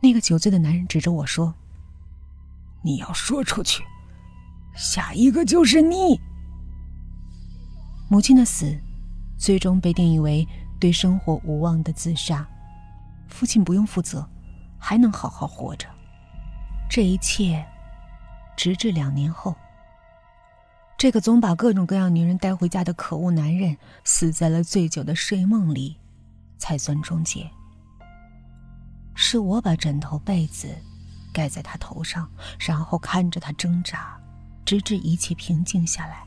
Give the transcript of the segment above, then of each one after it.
那个酒醉的男人指着我说：“你要说出去，下一个就是你。”母亲的死，最终被定义为对生活无望的自杀。父亲不用负责，还能好好活着。这一切，直至两年后，这个总把各种各样女人带回家的可恶男人死在了醉酒的睡梦里，才算终结。是我把枕头被子盖在他头上，然后看着他挣扎，直至一切平静下来。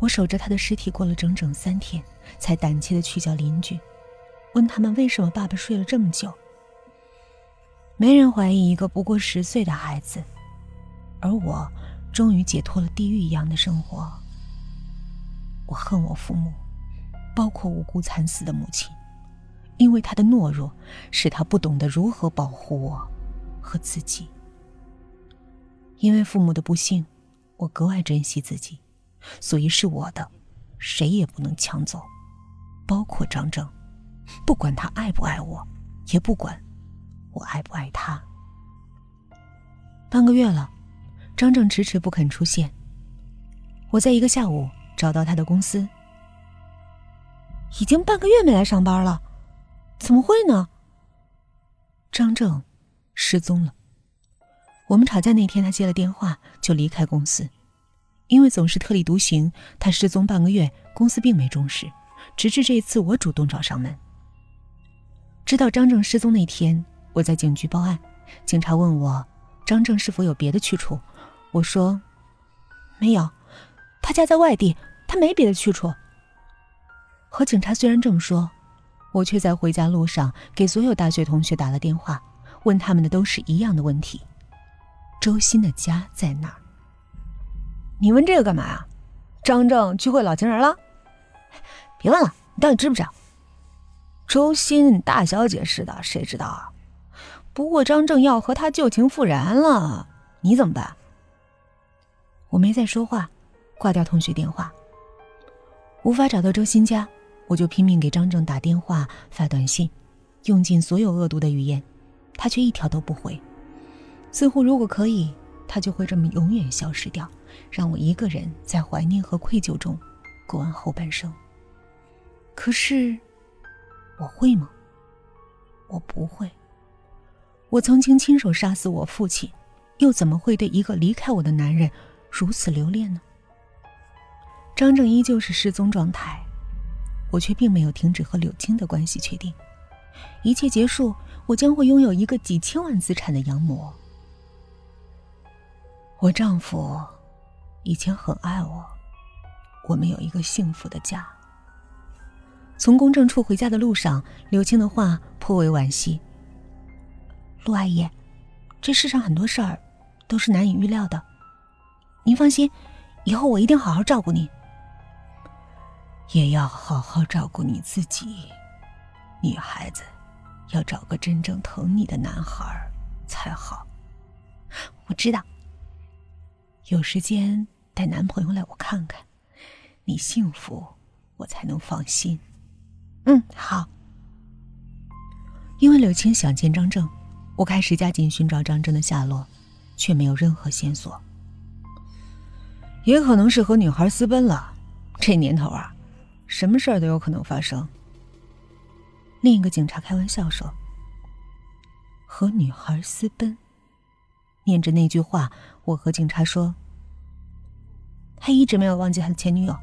我守着他的尸体过了整整三天，才胆怯的去叫邻居，问他们为什么爸爸睡了这么久。没人怀疑一个不过十岁的孩子，而我终于解脱了地狱一样的生活。我恨我父母，包括无辜惨死的母亲。因为他的懦弱，使他不懂得如何保护我和自己。因为父母的不幸，我格外珍惜自己，所以是我的，谁也不能抢走，包括张正，不管他爱不爱我，也不管我爱不爱他。半个月了，张正迟迟不肯出现。我在一个下午找到他的公司，已经半个月没来上班了。怎么会呢？张正失踪了。我们吵架那天，他接了电话就离开公司。因为总是特立独行，他失踪半个月，公司并没重视。直至这一次，我主动找上门。知道张正失踪那天，我在警局报案。警察问我张正是否有别的去处，我说没有，他家在外地，他没别的去处。和警察虽然这么说。我却在回家路上给所有大学同学打了电话，问他们的都是一样的问题：周鑫的家在哪儿？你问这个干嘛呀？张正聚会老情人了？别问了，你到底知不知道？周鑫大小姐似的，谁知道啊？不过张正要和他旧情复燃了，你怎么办？我没再说话，挂掉同学电话。无法找到周鑫家。我就拼命给张正打电话、发短信，用尽所有恶毒的语言，他却一条都不回。似乎如果可以，他就会这么永远消失掉，让我一个人在怀念和愧疚中过完后半生。可是，我会吗？我不会。我曾经亲手杀死我父亲，又怎么会对一个离开我的男人如此留恋呢？张正依旧是失踪状态。我却并没有停止和柳青的关系。确定一切结束，我将会拥有一个几千万资产的养母。我丈夫以前很爱我，我们有一个幸福的家。从公证处回家的路上，柳青的话颇为惋惜。陆阿姨，这世上很多事儿都是难以预料的。您放心，以后我一定好好照顾您。也要好好照顾你自己，女孩子要找个真正疼你的男孩才好。我知道，有时间带男朋友来我看看，你幸福我才能放心。嗯，好。因为柳青想见张正，我开始加紧寻找张正的下落，却没有任何线索。也可能是和女孩私奔了，这年头啊。什么事儿都有可能发生。另一个警察开玩笑说：“和女孩私奔。”念着那句话，我和警察说：“他一直没有忘记他的前女友，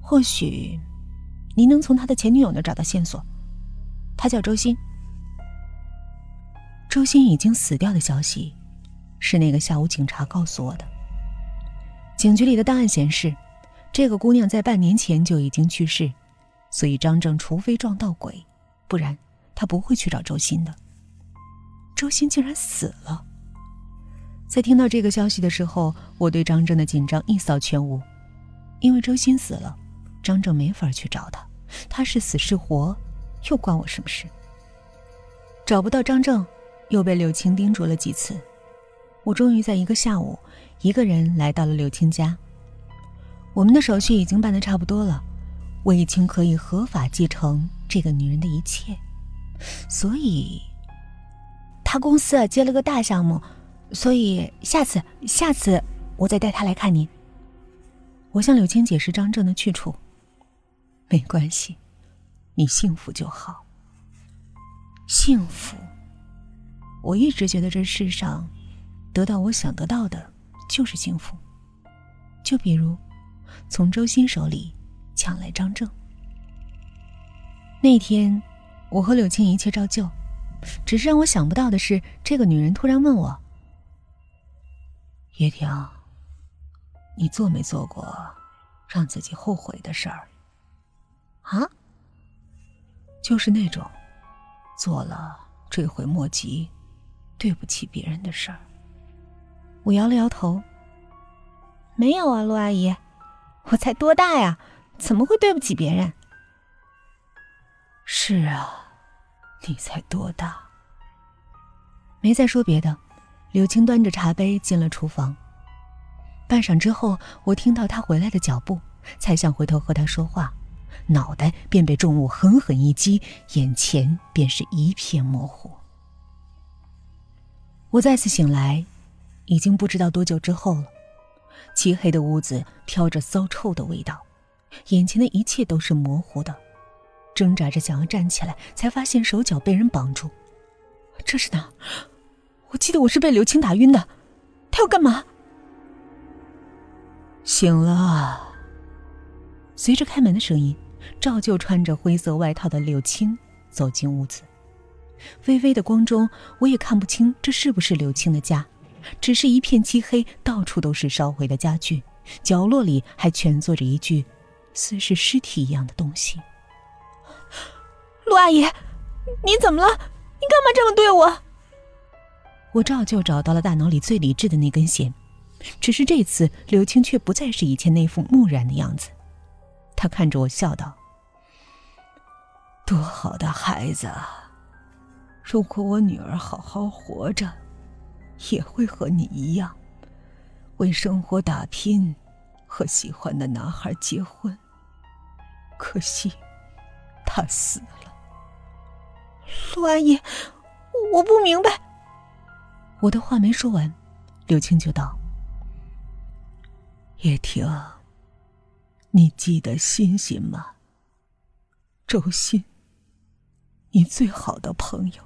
或许您能从他的前女友那找到线索。他叫周鑫。周鑫已经死掉的消息，是那个下午警察告诉我的。警局里的档案显示。”这个姑娘在半年前就已经去世，所以张正除非撞到鬼，不然他不会去找周鑫的。周鑫竟然死了！在听到这个消息的时候，我对张正的紧张一扫全无，因为周鑫死了，张正没法去找他，他是死是活，又关我什么事？找不到张正，又被柳青叮嘱了几次，我终于在一个下午，一个人来到了柳青家。我们的手续已经办的差不多了，我已经可以合法继承这个女人的一切，所以，他公司接了个大项目，所以下次下次我再带他来看您。我向柳青解释张正的去处。没关系，你幸福就好。幸福。我一直觉得这世上，得到我想得到的，就是幸福。就比如，从周鑫手里抢来张正。那天，我和柳青一切照旧，只是让我想不到的是，这个女人突然问我：“叶婷，你做没做过让自己后悔的事儿？”啊，就是那种做了追悔莫及、对不起别人的事儿。我摇了摇头，没有啊，陆阿姨，我才多大呀，怎么会对不起别人？是啊，你才多大？没再说别的，柳青端着茶杯进了厨房。半晌之后，我听到他回来的脚步，才想回头和他说话。脑袋便被重物狠狠一击，眼前便是一片模糊。我再次醒来，已经不知道多久之后了。漆黑的屋子飘着骚臭的味道，眼前的一切都是模糊的。挣扎着想要站起来，才发现手脚被人绑住。这是哪？我记得我是被刘青打晕的，他要干嘛？醒了。随着开门的声音。照旧穿着灰色外套的柳青走进屋子，微微的光中，我也看不清这是不是柳青的家，只是一片漆黑，到处都是烧毁的家具，角落里还蜷坐着一具似是尸体一样的东西。陆阿姨，你怎么了？你干嘛这么对我？我照旧找到了大脑里最理智的那根弦，只是这次刘青却不再是以前那副木然的样子。他看着我笑道：“多好的孩子啊！如果我女儿好好活着，也会和你一样，为生活打拼，和喜欢的男孩结婚。可惜，他死了。”陆阿姨，我不明白。我的话没说完，柳青就道：“叶婷。”你记得欣欣吗？周欣，你最好的朋友。